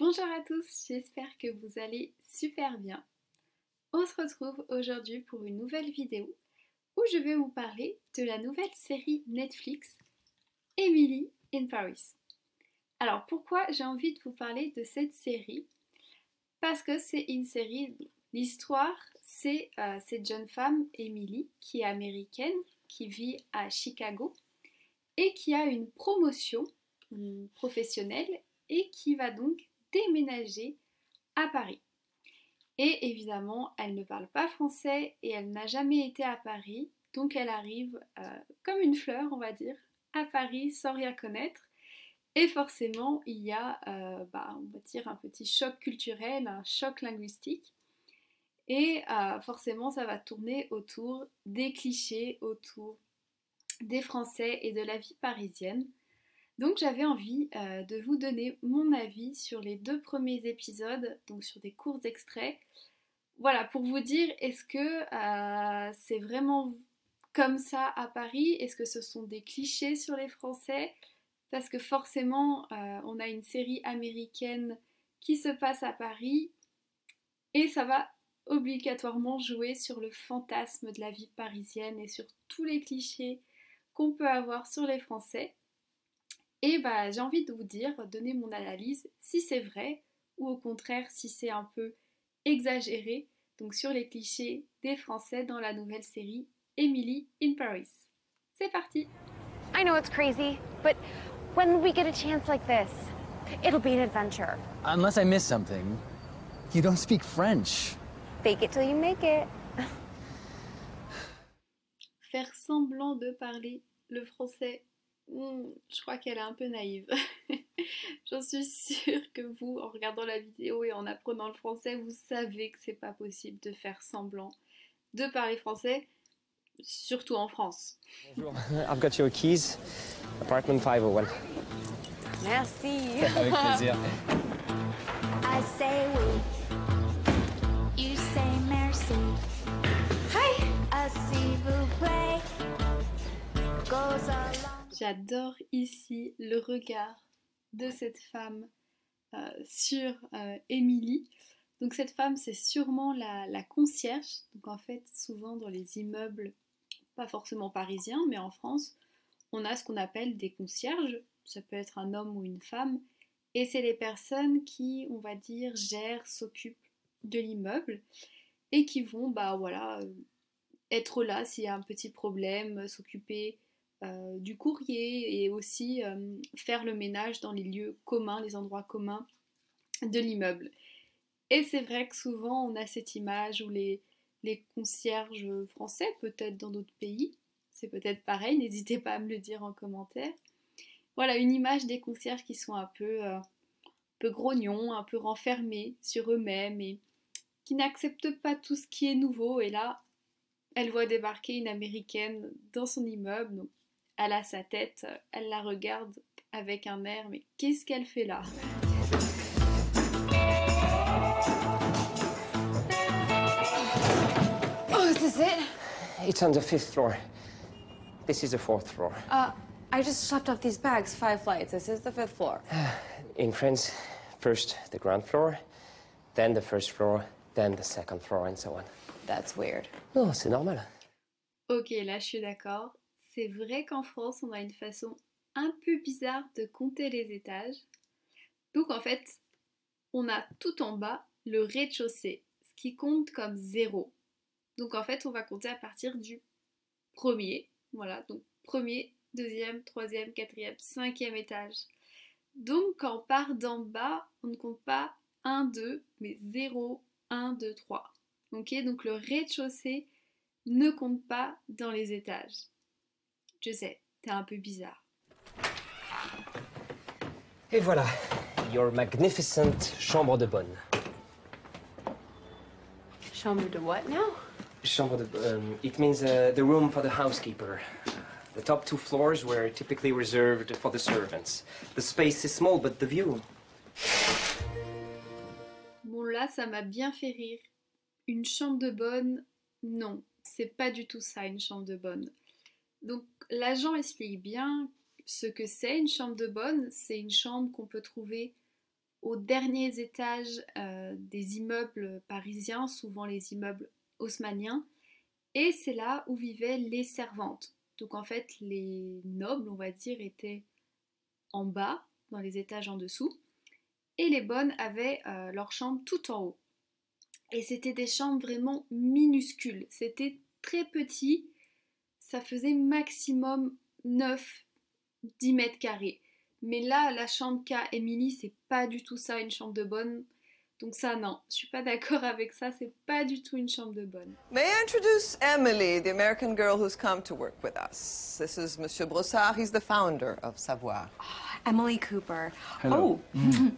Bonjour à tous, j'espère que vous allez super bien. On se retrouve aujourd'hui pour une nouvelle vidéo où je vais vous parler de la nouvelle série Netflix Emily in Paris. Alors pourquoi j'ai envie de vous parler de cette série? Parce que c'est une série, l'histoire c'est euh, cette jeune femme Emily qui est américaine, qui vit à Chicago et qui a une promotion professionnelle et qui va donc déménager à Paris. Et évidemment, elle ne parle pas français et elle n'a jamais été à Paris, donc elle arrive euh, comme une fleur, on va dire, à Paris sans rien connaître. Et forcément, il y a, euh, bah, on va dire, un petit choc culturel, un choc linguistique. Et euh, forcément, ça va tourner autour des clichés, autour des Français et de la vie parisienne. Donc j'avais envie euh, de vous donner mon avis sur les deux premiers épisodes, donc sur des courts extraits. Voilà, pour vous dire, est-ce que euh, c'est vraiment comme ça à Paris? Est-ce que ce sont des clichés sur les Français? Parce que forcément, euh, on a une série américaine qui se passe à Paris et ça va obligatoirement jouer sur le fantasme de la vie parisienne et sur tous les clichés qu'on peut avoir sur les Français. Et bah, j'ai envie de vous dire, donner mon analyse, si c'est vrai ou au contraire si c'est un peu exagéré, donc sur les clichés des Français dans la nouvelle série Emily in Paris. C'est parti I know it's crazy, but when we get a chance like this? It'll be an adventure. Unless I miss something. You don't speak French. Fake it till you make it. Faire semblant de parler le français Hmm, je crois qu'elle est un peu naïve. J'en suis sûre que vous, en regardant la vidéo et en apprenant le français, vous savez que c'est pas possible de faire semblant de parler français, surtout en France. Bonjour, I've got your keys. Apartment 501. Merci. Avec plaisir. I say oui, J'adore ici le regard de cette femme euh, sur euh, Émilie. Donc cette femme, c'est sûrement la, la concierge. Donc en fait, souvent dans les immeubles, pas forcément parisiens, mais en France, on a ce qu'on appelle des concierges. Ça peut être un homme ou une femme. Et c'est les personnes qui, on va dire, gèrent, s'occupent de l'immeuble et qui vont, bah voilà, euh, être là s'il y a un petit problème, s'occuper euh, du courrier et aussi euh, faire le ménage dans les lieux communs, les endroits communs de l'immeuble. Et c'est vrai que souvent on a cette image où les, concierges français, peut-être dans d'autres pays, c'est peut-être pareil, n'hésitez pas à me le dire en commentaire. Voilà, une image des concierges qui sont un peu, euh, un peu grognons, un peu renfermés sur eux-mêmes et qui n'acceptent pas tout ce qui est nouveau. Et là, elle voit débarquer une américaine dans son immeuble, elle a sa tête, elle la regarde avec un air, mais qu'est-ce qu'elle fait là? Oh, is this it? It's on the fifth floor. This is the fourth floor. Uh, I just slept off these bags, five flights. This is the fifth floor. In France, first the ground floor, then the first floor, then the second floor, and so on. That's weird. Non, c'est normal. Ok, là je suis d'accord. C'est vrai qu'en France, on a une façon un peu bizarre de compter les étages. Donc en fait, on a tout en bas le rez-de-chaussée, ce qui compte comme zéro. Donc en fait, on va compter à partir du premier. Voilà, donc premier, deuxième, troisième, quatrième, cinquième étage. Donc quand on part d'en bas, on ne compte pas 1, 2, mais 0, 1, 2, 3. Ok, donc le rez-de-chaussée ne compte pas dans les étages. Je sais, t'es un peu bizarre. Et voilà, your magnificent chambre de bonne. Chambre de what now? Chambre de um, it means uh, the room for the housekeeper. The top two floors were typically reserved for the servants. The space is small, but the view. Bon là, ça m'a bien fait rire. Une chambre de bonne, non, c'est pas du tout ça une chambre de bonne. Donc l'agent explique bien ce que c'est une chambre de bonne. C'est une chambre qu'on peut trouver aux derniers étages euh, des immeubles parisiens, souvent les immeubles haussmanniens, et c'est là où vivaient les servantes. Donc en fait, les nobles, on va dire, étaient en bas, dans les étages en dessous, et les bonnes avaient euh, leur chambre tout en haut. Et c'était des chambres vraiment minuscules, c'était très petit, ça faisait maximum 9, 10 mètres carrés. Mais là, la chambre qu'a Emily, c'est pas du tout ça, une chambre de bonne. Donc ça, non, je suis pas d'accord avec ça, c'est pas du tout une chambre de bonne. May I introduce Emily, the American girl who's come to work with us? This is Monsieur Brossard, he's the founder of Savoir. Emily Cooper. Hello. Oh.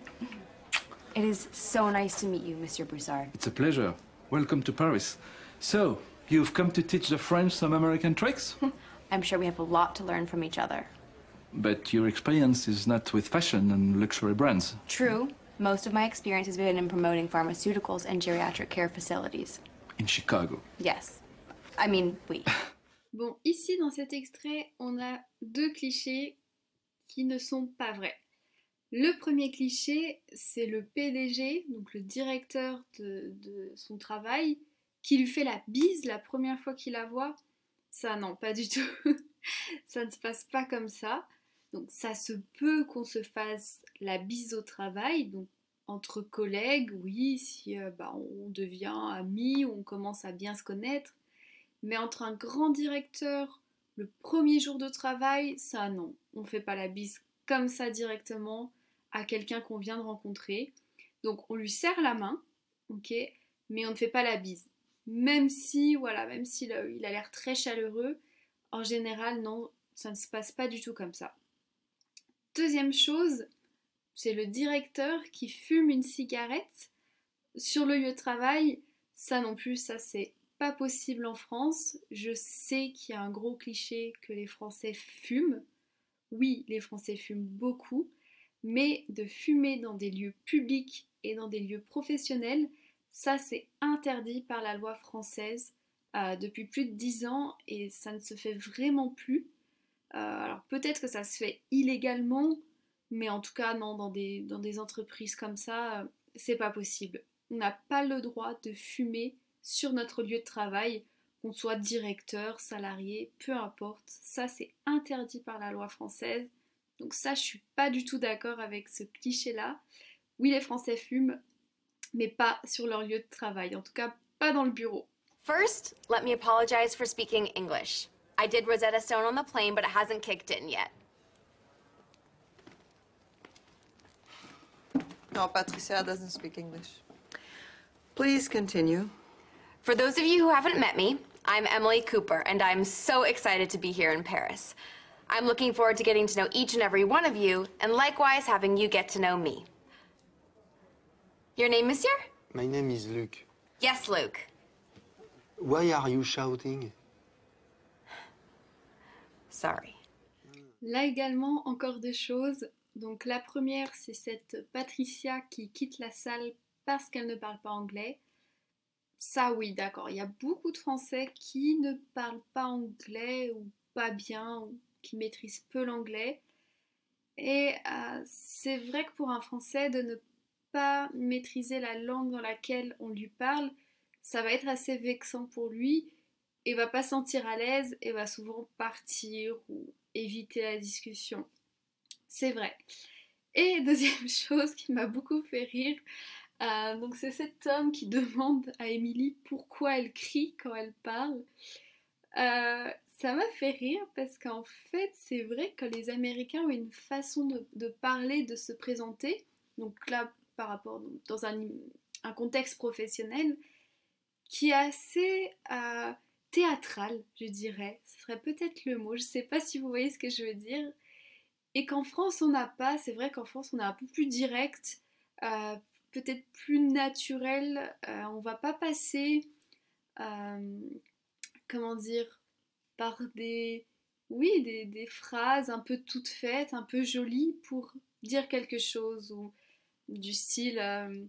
it is so nice to meet you, Monsieur Broussard. It's a pleasure. Welcome to Paris. So, you've come to teach the French some American tricks? I'm sure we have a lot to learn from each other. but your experience is not with fashion and luxury brands. True. Most of my experience has been in promoting pharmaceuticals and geriatric care facilities. In Chicago. Yes. I mean, we. Bon, ici dans cet extrait, on a deux clichés qui ne sont pas vrais. Le premier cliché, c'est le PDG, donc le directeur de, de son travail, qui lui fait la bise la première fois qu'il la voit. Ça, non, pas du tout. ça ne se passe pas comme ça. Donc ça se peut qu'on se fasse la bise au travail, donc entre collègues, oui, si euh, bah, on devient amis, on commence à bien se connaître. Mais entre un grand directeur, le premier jour de travail, ça non, on ne fait pas la bise comme ça directement à quelqu'un qu'on vient de rencontrer. Donc on lui serre la main, ok, mais on ne fait pas la bise. Même si, voilà, même s'il il a l'air très chaleureux, en général, non, ça ne se passe pas du tout comme ça. Deuxième chose, c'est le directeur qui fume une cigarette sur le lieu de travail. Ça non plus, ça c'est pas possible en France. Je sais qu'il y a un gros cliché que les Français fument. Oui, les Français fument beaucoup, mais de fumer dans des lieux publics et dans des lieux professionnels, ça c'est interdit par la loi française euh, depuis plus de 10 ans et ça ne se fait vraiment plus. Euh, alors peut-être que ça se fait illégalement, mais en tout cas non, dans des, entreprises comme ça, euh, c'est pas possible. On n'a pas le droit de fumer sur notre lieu de travail, qu'on soit directeur, salarié, peu importe. Ça c'est interdit par la loi française. Donc ça, je suis pas du tout d'accord avec ce cliché-là. Oui, les Français fument, mais pas sur leur lieu de travail. En tout cas, pas dans le bureau. First, let me apologize for speaking English. I did Rosetta Stone on the plane, but it hasn't kicked in yet. No, Patricia doesn't speak English. Please continue. For those of you who haven't met me, I'm Emily Cooper, and I'm so excited to be here in Paris. I'm looking forward to getting to know each and every one of you, and likewise having you get to know me. Your name, monsieur? My name is Luke. Yes, Luke. Why are you shouting? Sorry. Là également, encore deux choses. Donc la première, c'est cette Patricia qui quitte la salle parce qu'elle ne parle pas anglais. Ça oui, d'accord. Il y a beaucoup de Français qui ne parlent pas anglais ou pas bien, ou qui maîtrisent peu l'anglais. Et euh, c'est vrai que pour un Français, de ne pas maîtriser la langue dans laquelle on lui parle, ça va être assez vexant pour lui et va pas sentir à l'aise et va souvent partir ou éviter la discussion. C'est vrai. Et deuxième chose qui m'a beaucoup fait rire, euh, donc c'est cet homme qui demande à Émilie pourquoi elle crie quand elle parle. Euh, ça m'a fait rire parce qu'en fait c'est vrai que les Américains ont une façon de, de, parler, de se présenter, donc là par rapport dans un, contexte professionnel, qui est assez euh, théâtral, je dirais. Ce serait peut-être le mot. Je ne sais pas si vous voyez ce que je veux dire. Et qu'en France, on n'a pas. C'est vrai qu'en France, on est un peu plus direct, euh, peut-être plus naturel. Euh, on va pas passer, comment dire, par des, des, des, phrases un peu toutes faites, un peu jolies pour dire quelque chose du style euh,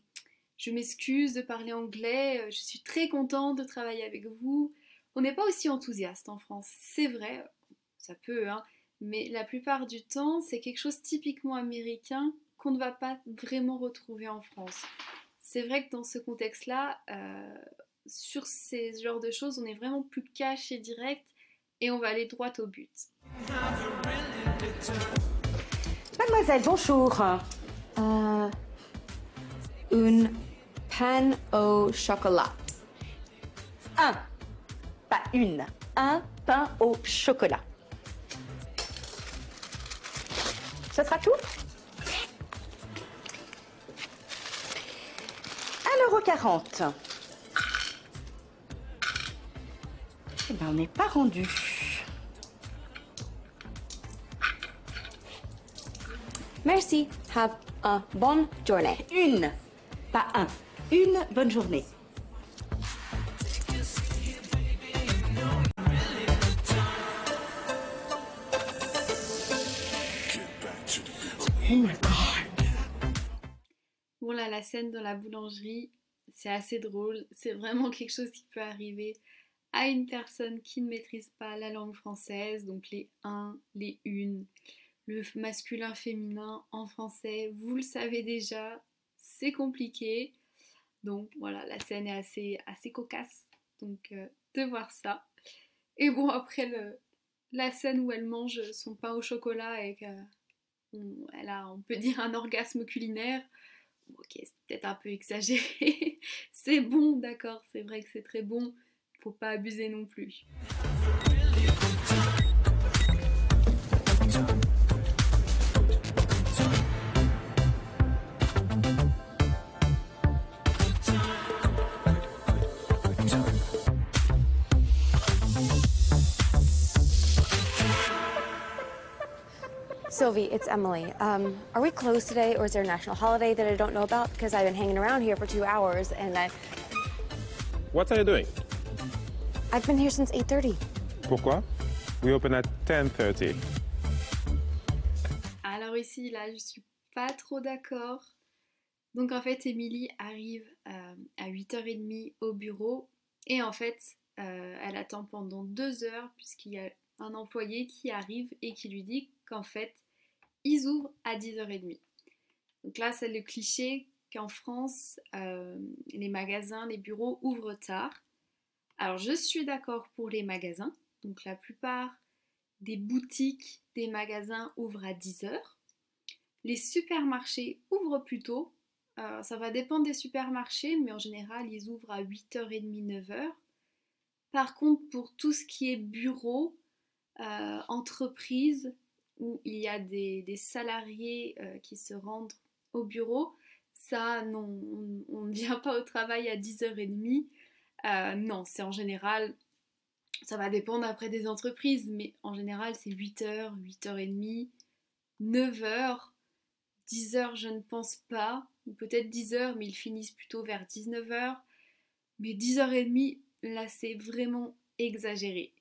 je m'excuse de parler anglais, je suis très contente de travailler avec vous. On n'est pas aussi enthousiaste en France, c'est vrai, ça peut, hein, mais la plupart du temps, c'est quelque chose typiquement américain qu'on ne va pas vraiment retrouver en France. C'est vrai que dans ce contexte-là, euh, sur ces genres de choses, on est vraiment plus cash et direct et on va aller droit au but. Mademoiselle, bonjour. Une pan au chocolat. Un, pas une, un pain au chocolat. Ce sera tout? 1,40€. Eh ben, on n'est pas rendu. Merci. Have a bonne journée. Une, pas un. Une bonne journée. Bon là, la scène dans la boulangerie, c'est assez drôle. C'est vraiment quelque chose qui peut arriver à une personne qui ne maîtrise pas la langue française, donc les un, les une, le masculin féminin en français. Vous le savez déjà, c'est compliqué. Donc voilà, la scène est assez, assez cocasse. Donc euh, de voir ça. Et bon, après le, la scène où elle mange son pain au chocolat et qu'elle a, on peut dire, un orgasme culinaire. Ok, c'est peut-être un peu exagéré. c'est bon, d'accord, c'est vrai que c'est très bon. Faut pas abuser non plus. Sylvie, it's Emily. Um, are we closed today, or is there a national holiday that I don't know about? Because I've been hanging around here for two hours, and I, What are you doing? I've been here since 8:30. Pourquoi? We open at 10:30. Alors ici, là, je suis pas trop d'accord. Donc en fait, Émilie arrive euh, à 8h30 au bureau et en fait, euh, elle attend pendant deux heures puisqu'il y a un employé qui arrive et qui lui dit qu'en fait, ils ouvrent à 10h30. Donc là, c'est le cliché qu'en France, euh, les magasins, les bureaux ouvrent tard. Alors je suis d'accord pour les magasins. Donc la plupart des boutiques, des magasins ouvrent à 10h. Les supermarchés ouvrent plus tôt. Euh, ça va dépendre des supermarchés, mais en général, ils ouvrent à 8h30, 9h. Par contre, pour tout ce qui est bureau, euh, entreprise, où il y a des, salariés euh, qui se rendent au bureau, ça, non, on- on ne vient pas au travail à 10h30. Euh, non, c'est en général, ça va dépendre après des entreprises, mais en général, c'est 8h, 8h30, 9h, 10h, je ne pense pas, ou peut-être 10h, mais ils finissent plutôt vers 19h. Mais 10h30, là, c'est vraiment exagéré.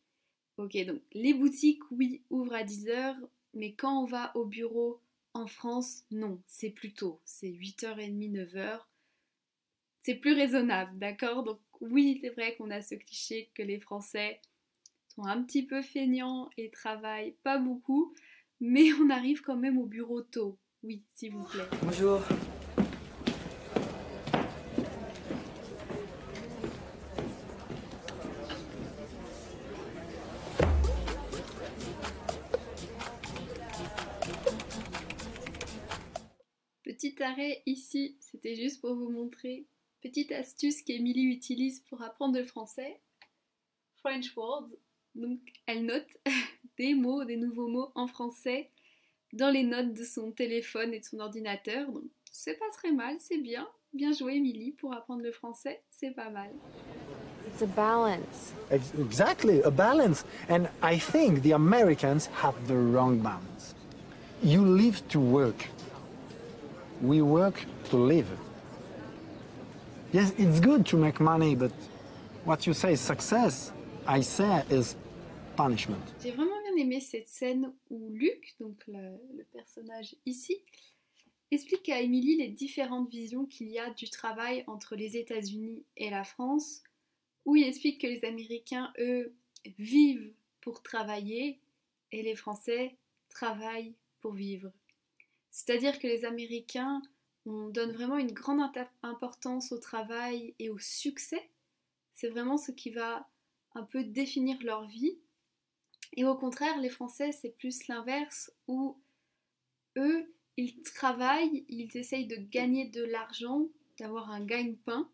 Ok, donc les boutiques, oui, ouvrent à 10h, mais quand on va au bureau en France, non, c'est plus tôt, c'est 8h30, 9h. C'est plus raisonnable, d'accord? Donc oui, c'est vrai qu'on a ce cliché que les Français sont un petit peu feignants et travaillent pas beaucoup, mais on arrive quand même au bureau tôt. Oui, s'il vous plaît. Bonjour. Petit arrêt ici, c'était juste pour vous montrer petite astuce qu'Emilie utilise pour apprendre le français. French words. Donc elle note des mots, des nouveaux mots en français dans les notes de son téléphone et de son ordinateur. Donc c'est pas très mal, c'est bien. Bien joué Émilie pour apprendre le français, c'est pas mal. It's a balance. Ex- Exactly, a balance. And I think the Americans have the wrong balance. You live to work. We work to live. Yes, it's good to make money, but what you say success, I say is punishment. J'ai vraiment bien aimé cette scène où Luc, donc le, le personnage ici, explique à Émilie les différentes visions qu'il y a du travail entre les États-Unis et la France, où il explique que les Américains, eux, vivent pour travailler et les Français travaillent pour vivre. C'est-à-dire que les Américains, on donne vraiment une grande importance au travail et au succès. C'est vraiment ce qui va un peu définir leur vie. Et au contraire, les Français, c'est plus l'inverse, où eux, ils travaillent, ils essayent de gagner de l'argent, d'avoir un gagne-pain,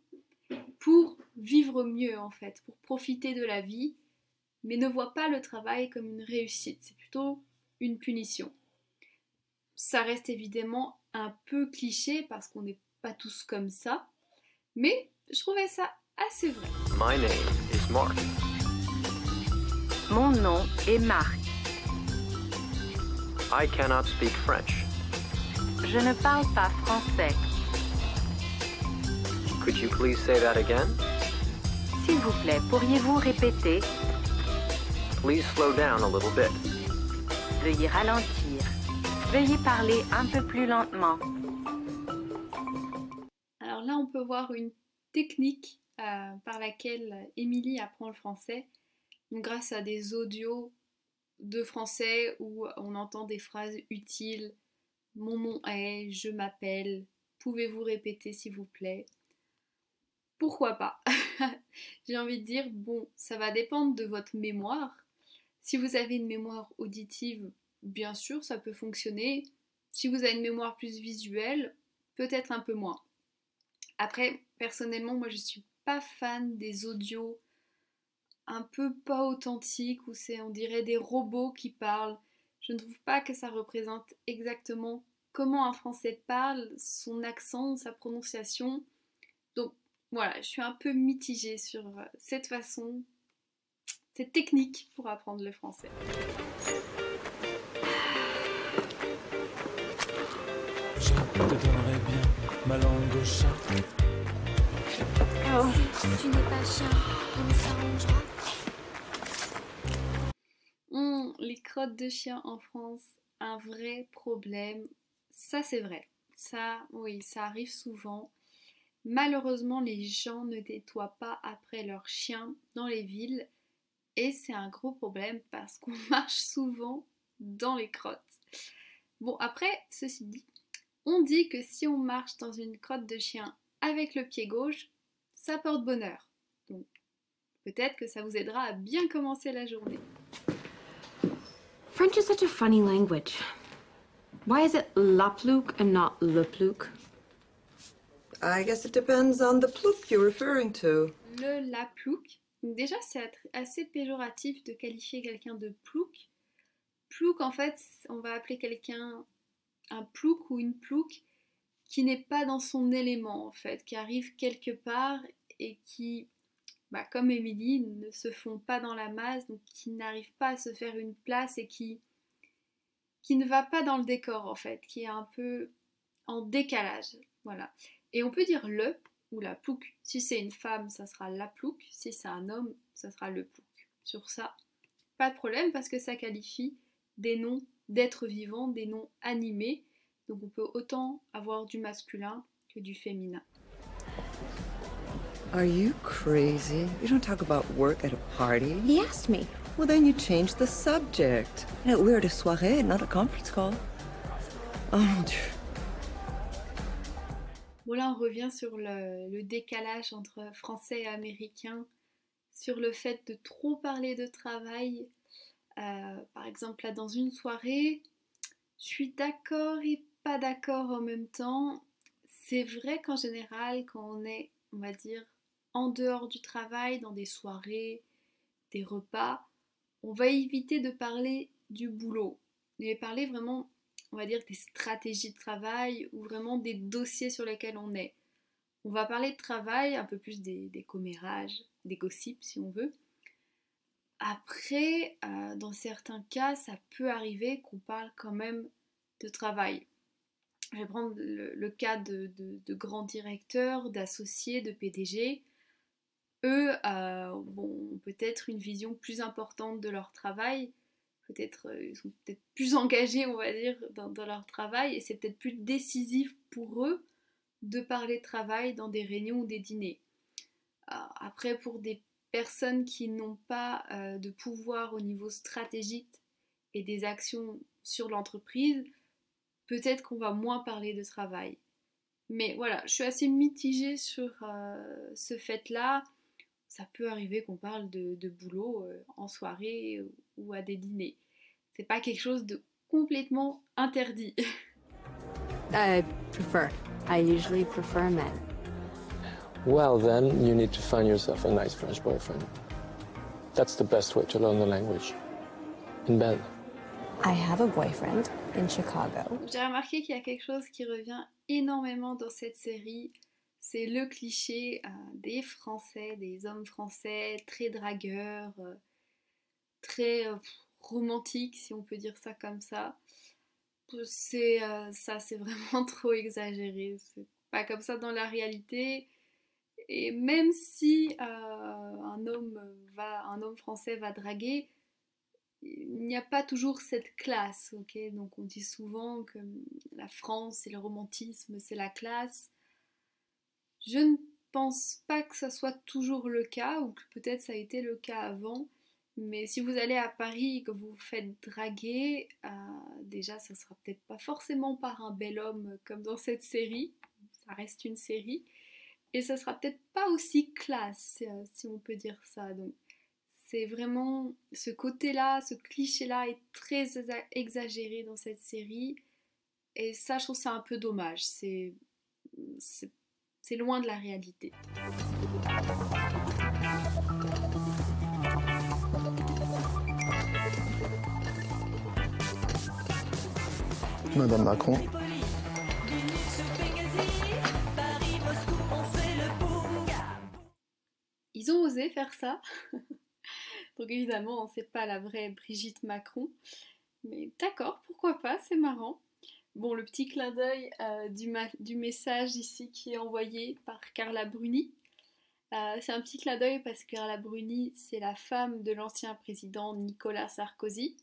pour vivre mieux en fait, pour profiter de la vie, mais ne voient pas le travail comme une réussite, c'est plutôt une punition. Ça reste évidemment un peu cliché parce qu'on n'est pas tous comme ça, mais je trouvais ça assez vrai. My name is Mark. Mon nom est Marc. I cannot speak French. Je ne parle pas français. Could you please say that again? S'il vous plaît, pourriez-vous répéter? Please slow down a little bit. Veuillez ralentir. Veuillez parler un peu plus lentement. Alors là, on peut voir une technique euh, par laquelle Émilie apprend le français, grâce à des audios de français où on entend des phrases utiles. Mon nom est, je m'appelle, pouvez-vous répéter s'il vous plaît? Pourquoi pas J'ai envie de dire, bon, ça va dépendre de votre mémoire. Si vous avez une mémoire auditive, bien sûr, ça peut fonctionner. Si vous avez une mémoire plus visuelle, peut-être un peu moins. Après, personnellement, moi je suis pas fan des audios un peu pas authentiques où c'est on dirait des robots qui parlent. Je ne trouve pas que ça représente exactement comment un français parle, son accent, sa prononciation. Donc voilà, je suis un peu mitigée sur euh, cette façon, cette technique pour apprendre le français. Je te donnerai bien ma langue au chat. Si tu n'es pas chien, on les crottes de chien en France, un vrai problème. Ça, c'est vrai. Ça, oui, ça arrive souvent. Malheureusement, les gens ne nettoient pas après leurs chiens dans les villes. Et c'est un gros problème parce qu'on marche souvent dans les crottes. Bon, après, ceci dit, on dit que si on marche dans une crotte de chien avec le pied gauche, ça porte bonheur. Donc, peut-être que ça vous aidera à bien commencer la journée. French is such a funny language. Why is it la plouk and not le plouk? I guess it depends on the plouk you're referring to. Le la. Donc déjà, c'est assez péjoratif de qualifier quelqu'un de plouk. Plouk, en fait, on va appeler quelqu'un un plouk ou une plouk qui n'est pas dans son élément, en fait, qui arrive quelque part et qui, bah, comme Émilie, ne se font pas dans la masse, donc qui n'arrive pas à se faire une place et qui, qui ne va pas dans le décor, en fait, qui est un peu en décalage. Voilà. Et on peut dire le ou la plouk. Si c'est une femme, ça sera la plouk. Si c'est un homme, ça sera le plouk. Sur ça, pas de problème parce que ça qualifie des noms d'êtres vivants, des noms animés. Donc on peut autant avoir du masculin que du féminin. Are you crazy? You don't talk about work at a party. He asked me. Well, then you change the subject. No, we're at a soirée, not a conference call. Oh mon dieu. Bon là on revient sur le, le décalage entre français et américain, sur le fait de trop parler de travail. Euh, par exemple là dans une soirée, je suis d'accord et pas d'accord en même temps. C'est vrai qu'en général quand on est, on va dire, en dehors du travail, dans des soirées, des repas, on va éviter de parler du boulot, mais parler vraiment, on va dire, des stratégies de travail ou vraiment des dossiers sur lesquels on est. On va parler de travail, un peu plus des, des commérages, des gossips si on veut. Après, euh, dans certains cas, ça peut arriver qu'on parle quand même de travail. Je vais prendre le, cas de, grands directeurs, d'associés, de PDG. Eux euh, ont peut-être une vision plus importante de leur travail. Peut-être euh, ils sont peut-être plus engagés, on va dire, dans, leur travail, et c'est peut-être plus décisif pour eux de parler de travail dans des réunions ou des dîners. Après, pour des personnes qui n'ont pas euh, de pouvoir au niveau stratégique et des actions sur l'entreprise, peut-être qu'on va moins parler de travail. Mais voilà, je suis assez mitigée sur euh, ce fait-là. Ça peut arriver qu'on parle de, boulot euh, en soirée ou à des dîners. C'est pas quelque chose de complètement interdit. I prefer. I usually prefer men. Well, then, you need to find yourself a nice French boyfriend. That's the best way to learn the language. In bed. I have a boyfriend in Chicago. J'ai remarqué qu'il y a quelque chose qui revient énormément dans cette série. C'est le cliché euh, des Français, des hommes français très dragueurs, euh, très euh, romantiques, si on peut dire ça comme ça. C'est euh, ça, c'est vraiment trop exagéré. C'est pas comme ça dans la réalité. Et même si euh, un homme va, un homme français va draguer, il n'y a pas toujours cette classe, Donc on dit souvent que la France, c'est le romantisme, c'est la classe. Je ne pense pas que ça soit toujours le cas, ou que peut-être ça a été le cas avant. Mais si vous allez à Paris et que vous vous faites draguer, euh, déjà ça sera peut-être pas forcément par un bel homme comme dans cette série, ça reste une série, et ça sera peut-être pas aussi classe, euh, si on peut dire ça. Donc c'est vraiment ce côté-là, ce cliché-là est très exa- exagéré dans cette série, et ça je trouve ça un peu dommage. C'est- c'est loin de la réalité. Madame Macron. Ça. Donc évidemment, c'est pas la vraie Brigitte Macron. Mais d'accord, pourquoi pas, c'est marrant. Bon, le petit clin d'œil euh, du, message ici qui est envoyé par Carla Bruni. Euh, c'est un petit clin d'œil parce que Carla Bruni, c'est la femme de l'ancien président Nicolas Sarkozy.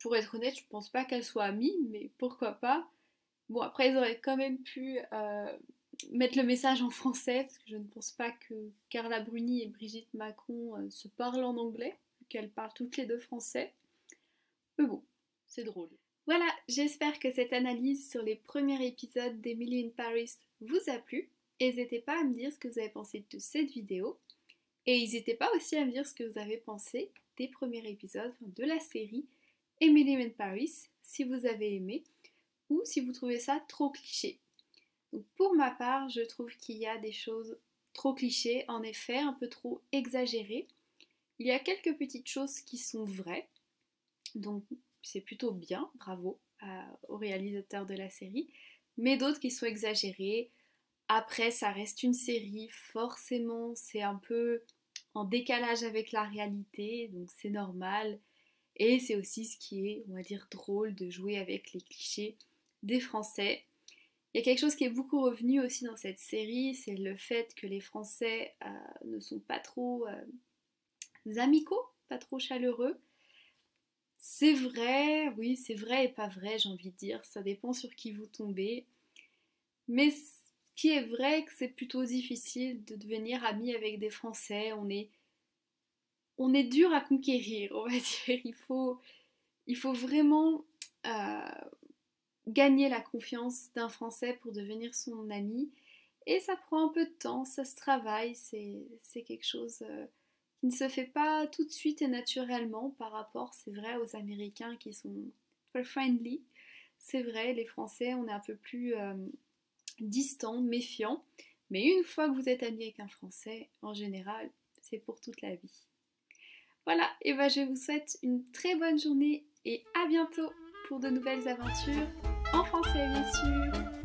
Pour être honnête, je pense pas qu'elle soit amie, mais pourquoi pas. Bon, après, ils auraient quand même pu euh, mettre le message en français, parce que je ne pense pas que Carla Bruni et Brigitte Macron euh, se parlent en anglais, qu'elles parlent toutes les deux français. Mais bon, c'est drôle. Voilà, j'espère que cette analyse sur les premiers épisodes d'Emily in Paris vous a plu. N'hésitez pas à me dire ce que vous avez pensé de cette vidéo. Et n'hésitez pas aussi à me dire ce que vous avez pensé des premiers épisodes de la série Emily in Paris, si vous avez aimé, ou si vous trouvez ça trop cliché. Pour ma part, je trouve qu'il y a des choses trop clichés, en effet, un peu trop exagérées. Il y a quelques petites choses qui sont vraies, donc c'est plutôt bien, bravo à- au réalisateur de la série, mais d'autres qui sont exagérées. Après, ça reste une série, forcément, c'est un peu en décalage avec la réalité, donc c'est normal. Et c'est aussi ce qui est, on va dire, drôle de jouer avec les clichés des Français. Il y a quelque chose qui est beaucoup revenu aussi dans cette série, c'est le fait que les Français euh, ne sont pas trop euh, amicaux, pas trop chaleureux. C'est vrai, oui, c'est vrai et pas vrai, j'ai envie de dire, ça dépend sur qui vous tombez. Mais ce qui est vrai, que c'est plutôt difficile de devenir ami avec des Français. On est, on est dur à conquérir, on va dire. Il faut, il faut vraiment euh, gagner la confiance d'un Français pour devenir son ami. Et ça prend un peu de temps, ça se travaille, c'est quelque chose euh, qui ne se fait pas tout de suite et naturellement par rapport, c'est vrai, aux Américains qui sont très friendly. C'est vrai, les Français, on est un peu plus euh, distants, méfiants. Mais une fois que vous êtes ami avec un Français, en général, c'est pour toute la vie. Voilà, et ben je vous souhaite une très bonne journée et à bientôt pour de nouvelles aventures en français bien sûr.